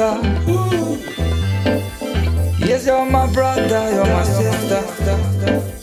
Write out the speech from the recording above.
brother. Yes, you're my brother, you're my sister.